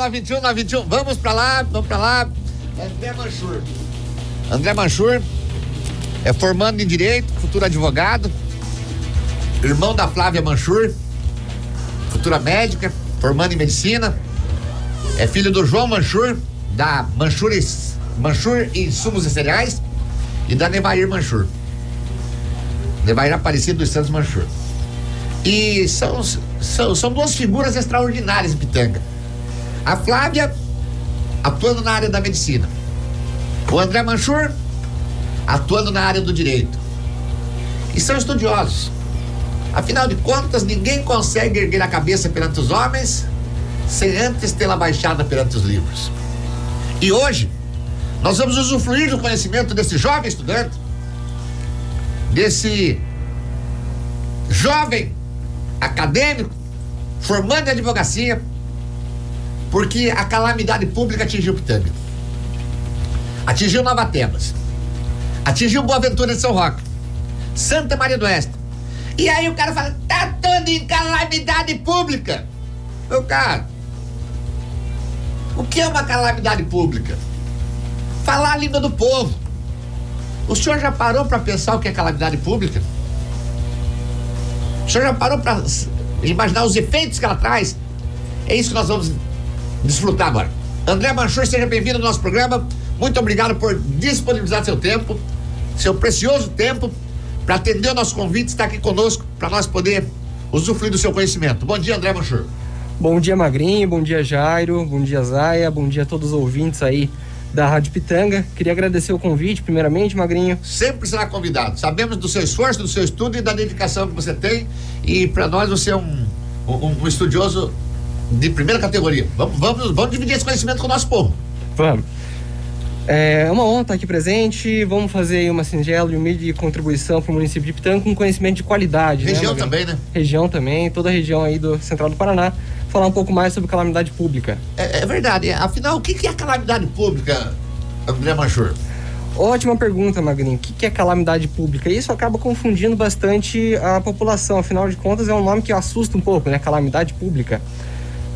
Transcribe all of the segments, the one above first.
921, 921, vamos pra lá, vamos pra lá. André Manchur. André Manchur é formando em Direito, futuro advogado, irmão da Flávia Manchur, futura médica, formando em Medicina. É filho do João Manchur, da Manchur, Manchur Insumos e Cereais, e da Nevair Manchur. Nevair Aparecido dos Santos Manchur. E são, são, são duas figuras extraordinárias Pitanga. A Flávia atuando na área da medicina. O André Manchur atuando na área do direito. E são estudiosos. Afinal de contas, ninguém consegue erguer a cabeça perante os homens sem antes tê-la baixada perante os livros. E hoje, nós vamos usufruir do conhecimento desse jovem estudante, desse jovem acadêmico, formando em advocacia, porque a calamidade pública atingiu Pitanga, atingiu Nova Tebas, atingiu Boa Ventura de São Roque, Santa Maria do Oeste. E aí o cara fala, tá todo em calamidade pública. Meu cara, o que é uma calamidade pública? Falar a língua do povo. O senhor já parou para pensar o que é calamidade pública? O senhor já parou para imaginar os efeitos que ela traz? É isso que nós vamos desfrutar agora. André Manchur, seja bem-vindo ao nosso programa. Muito obrigado por disponibilizar seu tempo, seu precioso tempo, para atender o nosso convite, estar aqui conosco, para nós poder usufruir do seu conhecimento. Bom dia, André Manchur. Bom dia, Magrinho. Bom dia, Jairo. Bom dia, Zaia. Bom dia a todos os ouvintes aí da Rádio Pitanga. Queria agradecer o convite, primeiramente, Magrinho. Sempre será convidado. Sabemos do seu esforço, do seu estudo e da dedicação que você tem. E para nós você é um, um, um estudioso de primeira categoria. Vamos, vamos, vamos dividir esse conhecimento com o nosso povo. Vamos. É uma honra estar aqui presente. Vamos fazer uma singela e humilde contribuição para o município de Pitanga com conhecimento de qualidade. Né, Região né, também, né? Região também, toda a região aí do Central do Paraná. Falar um pouco mais sobre calamidade pública. É, é verdade. Afinal, o que é calamidade pública, André Manchur? Ótima pergunta, Magrinho. O que é calamidade pública? Isso acaba confundindo bastante a população. Afinal de contas, é um nome que assusta um pouco, né? Calamidade pública.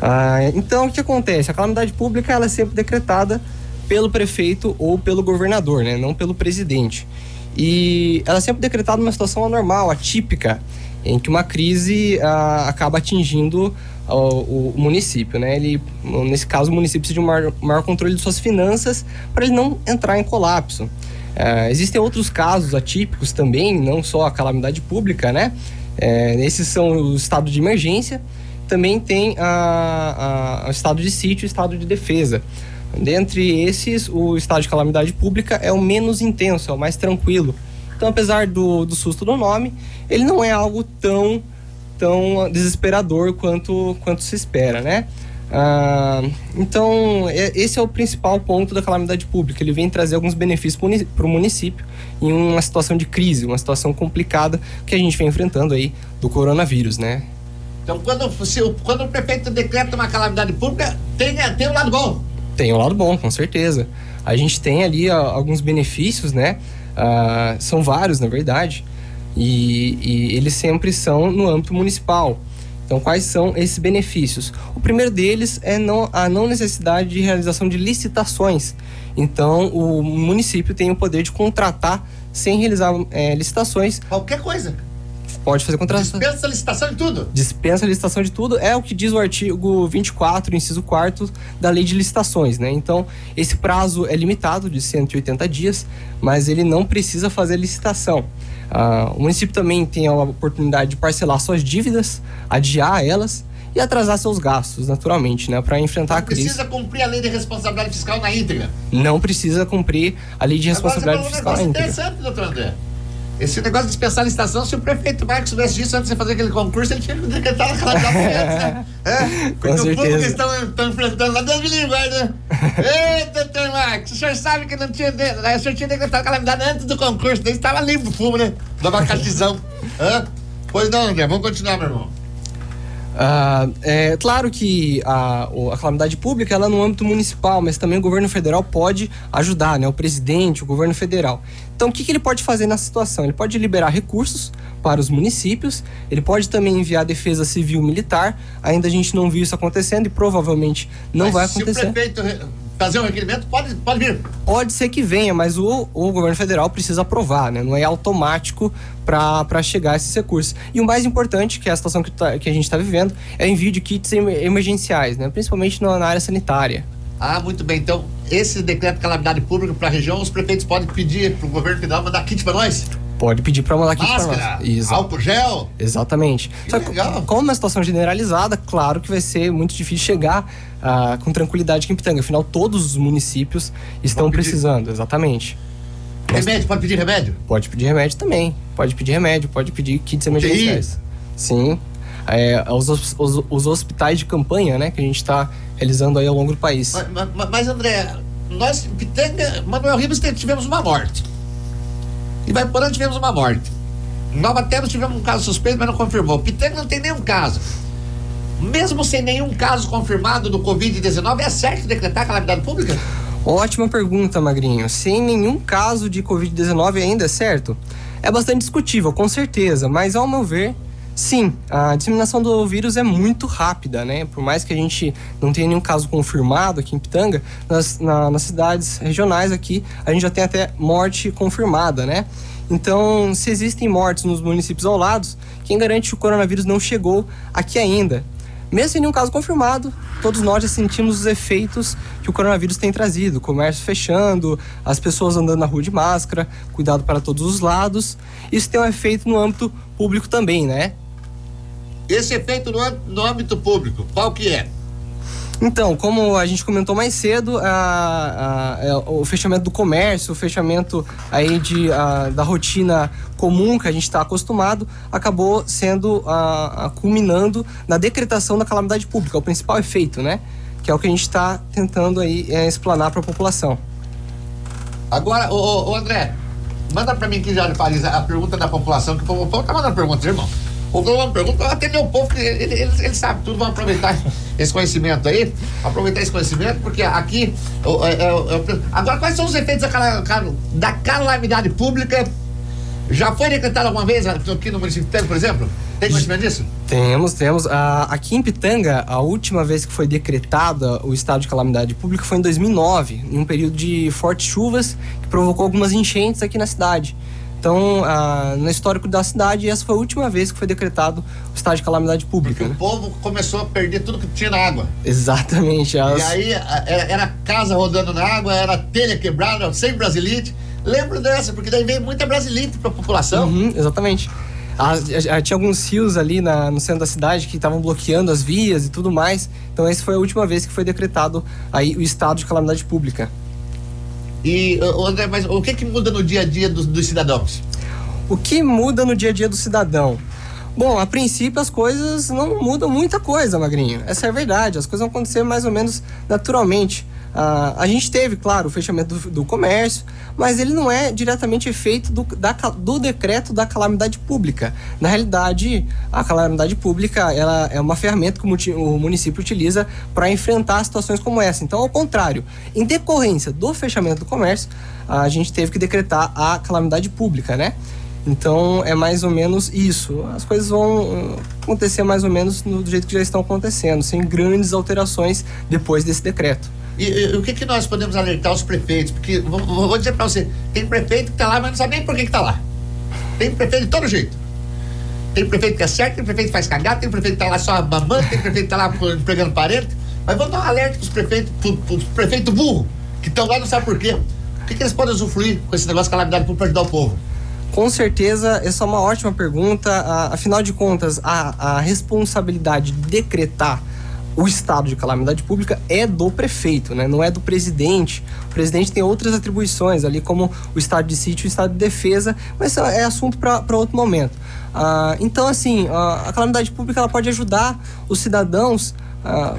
Ah, então, o que acontece? A calamidade pública ela é sempre decretada pelo prefeito ou pelo governador, né? não pelo presidente. E ela é sempre decretada numa situação anormal, atípica, em que uma crise ah, acaba atingindo ah, o, o, município. Né? Ele, nesse caso, o município precisa de um maior, maior controle de suas finanças para ele não entrar em colapso. Ah, existem outros casos atípicos também, não só a calamidade pública, né? É, esses são o estado de emergência, também tem a, a, o estado de sítio e o estado de defesa. Dentre esses, o estado de calamidade pública é o menos intenso, é o mais tranquilo. Então, apesar do, do susto do nome, ele não é algo tão, tão desesperador quanto, quanto se espera, né? Ah, então, é, esse é o principal ponto da calamidade pública. Ele vem trazer alguns benefícios para o município em uma situação de crise, uma situação complicada que a gente vem enfrentando aí do coronavírus, né? Então, quando, se, quando o prefeito decreta uma calamidade pública, tem, tem um lado bom. Tem um lado bom, com certeza. A gente tem ali alguns benefícios, né? Uh, são vários, na verdade. E, e, eles sempre são no âmbito municipal. Então, quais são esses benefícios? O primeiro deles é não, a não necessidade de realização de licitações. Então, o município tem o poder de contratar sem realizar é, licitações. Qualquer coisa. Pode fazer contratação. Dispensa a licitação de tudo? Dispensa a licitação de tudo. É o que diz o artigo 24, inciso 4 da lei de licitações, né? Então, esse prazo é limitado de 180 dias, mas ele não precisa fazer licitação. Ah, o município também tem a oportunidade de parcelar suas dívidas, adiar elas e atrasar seus gastos, naturalmente, né, para enfrentar não a crise. Precisa cumprir a lei de responsabilidade fiscal na íntegra? Não precisa cumprir a lei de responsabilidade Agora, fiscal na íntegra. Interessante, doutor André. Esse negócio de dispensar a licitação, se o prefeito Marcos soubesse disso antes de fazer aquele concurso, ele tinha que decretar aquela antes, né? É, certeza. o público que estão, estão enfrentando lá, Deus me livre, né? Ei, doutor Marcos, o senhor sabe que não tinha. O senhor tinha decretado a calamidade antes do concurso, daí estava livre o fumo, né? Do abacaxizão. Hã? Pois não, André, vamos continuar, meu irmão. Ah, é claro que a, a, calamidade pública ela é no âmbito municipal, mas também o governo federal pode ajudar, né? O presidente, o governo federal. Então, o que, que ele pode fazer nessa situação? Ele pode liberar recursos para os municípios, ele pode também enviar defesa civil militar. Ainda a gente não viu isso acontecendo e provavelmente não mas vai acontecer. Se o prefeito fazer um requerimento, pode, pode vir. Pode ser que venha, mas o, o governo federal precisa aprovar, né? Não é automático para chegar a esses recursos. E o mais importante, que é a situação que, tá, que a gente está vivendo, é o envio de kits emergenciais, né? Principalmente na, na área sanitária. Ah, muito bem. Então, esse decreto de calamidade pública para a região, os prefeitos podem pedir para o governo federal mandar kit para nós? Pode pedir para mandar kit para nós. Isso. álcool gel? Exatamente. Que Só legal. como é uma situação generalizada, claro que vai ser muito difícil chegar ah, com tranquilidade aqui em Pitanga. Afinal, todos os municípios estão precisando, exatamente. Remédio, pode pedir remédio? Pode pedir remédio também. Pode pedir remédio, pode pedir kits emergenciais. Sim. É, os, os, os, hospitais de campanha, né, que a gente está realizando aí ao longo do país. Mas, mas, mas André, nós, Pitanga, Manuel Ribas, tivemos uma morte. Por onde tivemos uma morte. Em Nova Terra tivemos um caso suspeito, mas não confirmou. Pitanga não tem nenhum caso. Mesmo sem nenhum caso confirmado do Covid-19, é certo decretar calamidade pública? Ótima pergunta, Magrinho. Sem nenhum caso de Covid-19 ainda é certo? É bastante discutível, com certeza, mas ao meu ver, sim, a disseminação do vírus é muito rápida, né? Por mais que a gente não tenha nenhum caso confirmado aqui em Pitanga, nas, na, nas cidades regionais aqui, a gente já tem até morte confirmada, né? Então, se existem mortes nos municípios ao lado, quem garante que o coronavírus não chegou aqui ainda? Mesmo sem nenhum caso confirmado, todos nós já sentimos os efeitos que o coronavírus tem trazido: comércio fechando, as pessoas andando na rua de máscara, cuidado para todos os lados. Isso tem um efeito no âmbito público também, né? Esse efeito no, no âmbito público, qual que é? Então, como a gente comentou mais cedo, a, a, a, é, o fechamento do comércio, o fechamento aí de, da rotina comum que a gente está acostumado, acabou sendo culminando na decretação da calamidade pública, o principal efeito, né? Que é o que a gente está tentando aí é, explanar para a população. Agora, ô, ô, André, manda para mim aqui já Paris a pergunta da população, que o povo está mandando perguntas, irmão. O Globo pergunta, vamos atender o povo, que ele, ele, ele, sabe tudo, vamos aproveitar esse conhecimento aí, aproveitar esse conhecimento, porque aqui. É, é, é, agora, quais são os efeitos da, da calamidade pública? Já foi decretado alguma vez aqui no município de Pitanga, por exemplo? Tem conhecimento disso? Temos, temos. Ah, aqui em Pitanga, a última vez que foi decretada o estado de calamidade pública foi em 2009, em um período de fortes chuvas que provocou algumas enchentes aqui na cidade. Então, ah, no histórico da cidade, essa foi a última vez que foi decretado o estado de calamidade pública. Né? o povo começou a perder tudo que tinha na água. Exatamente. As... E aí era, era, casa rodando na água, era telha quebrada, sem brasilite. Lembro dessa, porque daí veio muita brasilite para a população. Uhum, exatamente. Ah, tinha alguns rios ali na, no centro da cidade que estavam bloqueando as vias e tudo mais. Então, essa foi a última vez que foi decretado aí o estado de calamidade pública. E, André, mas o que, que muda no dia a dia dos, dos cidadãos? O que muda no dia a dia do cidadão? Bom, a princípio as coisas não mudam muita coisa, Magrinho. Essa é a verdade. As coisas vão acontecer mais ou menos naturalmente. Uh, a gente teve, claro, o fechamento do, do, comércio, mas ele não é diretamente efeito do, da, do decreto da calamidade pública. Na realidade, a calamidade pública ela é uma ferramenta que o município utiliza para enfrentar situações como essa. Então, ao contrário, em decorrência do fechamento do comércio, a gente teve que decretar a calamidade pública, né? Então é mais ou menos isso. As coisas vão uh, acontecer mais ou menos do jeito que já estão acontecendo, sem grandes alterações depois desse decreto. E, e, o que, que nós podemos alertar os prefeitos? Porque, vou, vou dizer para você, tem prefeito que está lá, mas não sabe nem por que está lá. Tem prefeito de todo jeito. Tem prefeito que é certo, tem prefeito que faz cagada, tem prefeito que está lá só mamando, tem prefeito que está lá pregando parente. Mas vamos dar um alerta os prefeitos, para os prefeitos burros, que estão lá e não sabem por quê. O que, que eles podem usufruir com esse negócio de calamidade para ajudar o povo? Com certeza, essa é uma ótima pergunta. afinal de contas, a, a responsabilidade de decretar o estado de calamidade pública é do prefeito, né? não é do presidente. O presidente tem outras atribuições ali, como o estado de sítio e o estado de defesa, mas é assunto para outro momento. Ah, então, assim, a, calamidade pública ela pode ajudar os cidadãos. Ah,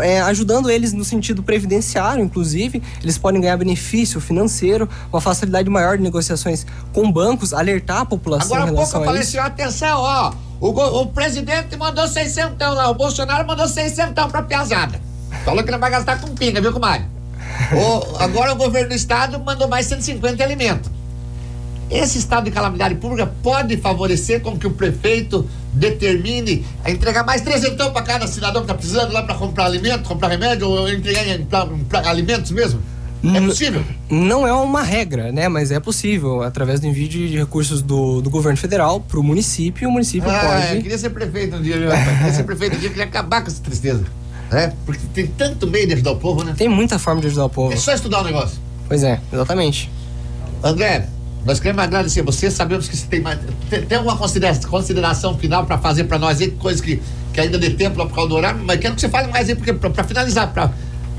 é, ajudando eles no sentido previdenciário, inclusive, eles podem ganhar benefício financeiro, uma facilidade maior de negociações com bancos, alertar a população Agora há pouco eu falei assim, atenção, ó, O, o presidente mandou 600 lá, o Bolsonaro mandou 600 pra piazada. Falou que não vai gastar com pinga, viu, comadre? O, agora o governo do estado mandou mais 150 alimentos. Esse estado de calamidade pública pode favorecer com que o prefeito determine a entregar mais trezentão para cada cidadão que está precisando lá para comprar alimento, comprar remédio ou entregar para alimentos mesmo? É possível? Não é uma regra, né? Mas é possível, através do envio de recursos do, do governo federal para o município, o município ah, pode. Eu queria ser prefeito um dia, viu? queria ser prefeito um dia, queria acabar com essa tristeza. Né? Porque tem tanto meio de ajudar o povo, né? Tem muita forma de ajudar o povo. É só estudar o negócio. Pois é, exatamente. André, nós queremos agradecer você, sabemos que você tem mais. Tem, tem alguma consideração, final para fazer para nós aí, coisas que, que ainda dê tempo lá por causa do horário, mas quero que você fale mais aí, porque para finalizar, pra,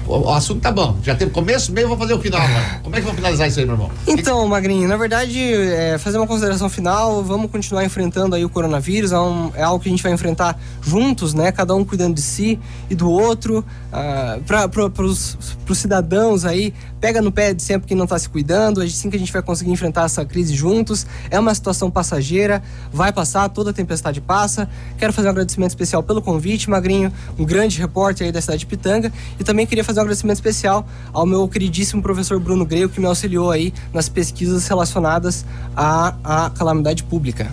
o, assunto tá bom. Já teve começo, meio, vou fazer o final agora. Como é que vamos finalizar isso aí, meu irmão? Então, Magrinho, na verdade, é, fazer uma consideração final, vamos continuar enfrentando aí o coronavírus, é, um, é, algo que a gente vai enfrentar juntos, né? Cada um cuidando de si e do outro. Uh, para os cidadãos aí, pega no pé de sempre que não está se cuidando, assim que a gente vai conseguir enfrentar essa crise juntos. É uma situação passageira, vai passar, toda tempestade passa. Quero fazer um agradecimento especial pelo convite, Magrinho, um grande repórter aí da cidade de Pitanga, e também queria fazer um agradecimento especial ao meu queridíssimo professor Bruno Greio, que me auxiliou aí nas pesquisas relacionadas à, à calamidade pública.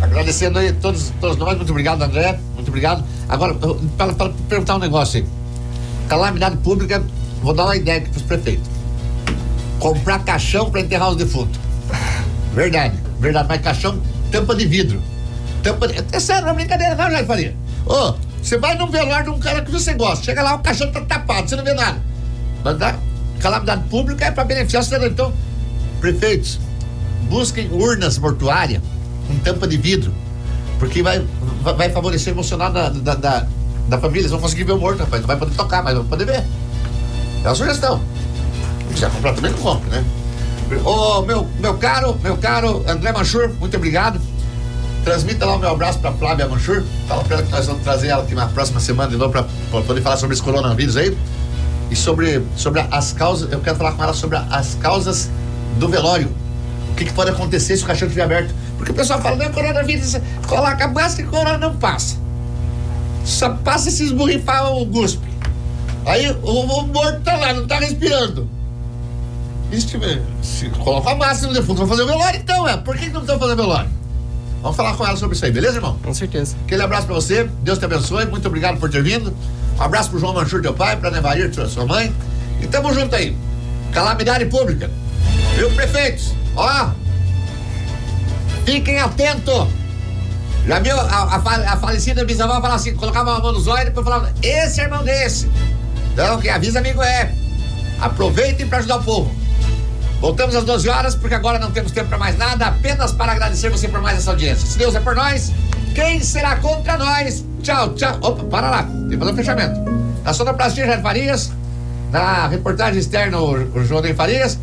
Agradecendo aí todos, todos nós, muito obrigado, André, muito obrigado. Agora, para perguntar um negócio aí. Calamidade pública, vou dar uma ideia aqui para os prefeitos. Comprar caixão para enterrar os defuntos. Verdade, verdade, mas caixão, tampa de vidro. Tampa de... É sério, não é brincadeira, não, Jair Faria. Ô, oh, você vai num velório de um cara que você gosta, chega lá, o caixão tá tapado, você não vê nada. Mas dá, calamidade pública é para beneficiar o cidadão. Então, prefeitos, busquem urnas mortuárias com tampa de vidro, porque vai, vai favorecer o emocional da, da, da, da família. Eles vão conseguir ver o morto, rapaz. Não vai poder tocar, mas vão poder ver. É uma sugestão. Se quiser comprar também, não compra, né? Ô, oh, meu, meu caro, meu caro André Manchur, muito obrigado. Transmita lá o meu abraço para Flávia Manchur. Fala para ela que nós vamos trazer ela aqui na próxima semana de novo para poder falar sobre esse coronavírus aí. E sobre, sobre as causas, eu quero falar com ela sobre as causas do velório. O que, que pode acontecer se o caixão estiver aberto? Porque o pessoal fala, não, coronavírus, coloca máscara e corona não passa. Só passa se esborrifar o guspe. Aí o, o morto tá lá, não tá respirando. E se, coloca a máscara no defunto, vão fazer o velório então, é. Por que, que não estão fazendo velório? Vamos falar com ela sobre isso aí, beleza, irmão? Com certeza. Aquele abraço pra você, Deus te abençoe, muito obrigado por ter vindo. Um abraço pro João Manchur, teu pai, pra Nevair, sua mãe. E tamo junto aí. Calamidade pública. Viu, prefeitos? Ó, fiquem atentos. Já viu a, a, a falecida bisavó falar assim, colocava uma mão nos olhos e depois falava, esse é irmão desse. Então, quem avisa, amigo é. Aproveitem para ajudar o povo. Voltamos às 12 horas, porque agora não temos tempo para mais nada, apenas para agradecer você por mais essa audiência. Se Deus é por nós, quem será contra nós? Tchau, tchau. Opa, para lá, tem que fazer um fechamento. Na sonoplastia, Jair Farias, na reportagem externa, o, o João Farias.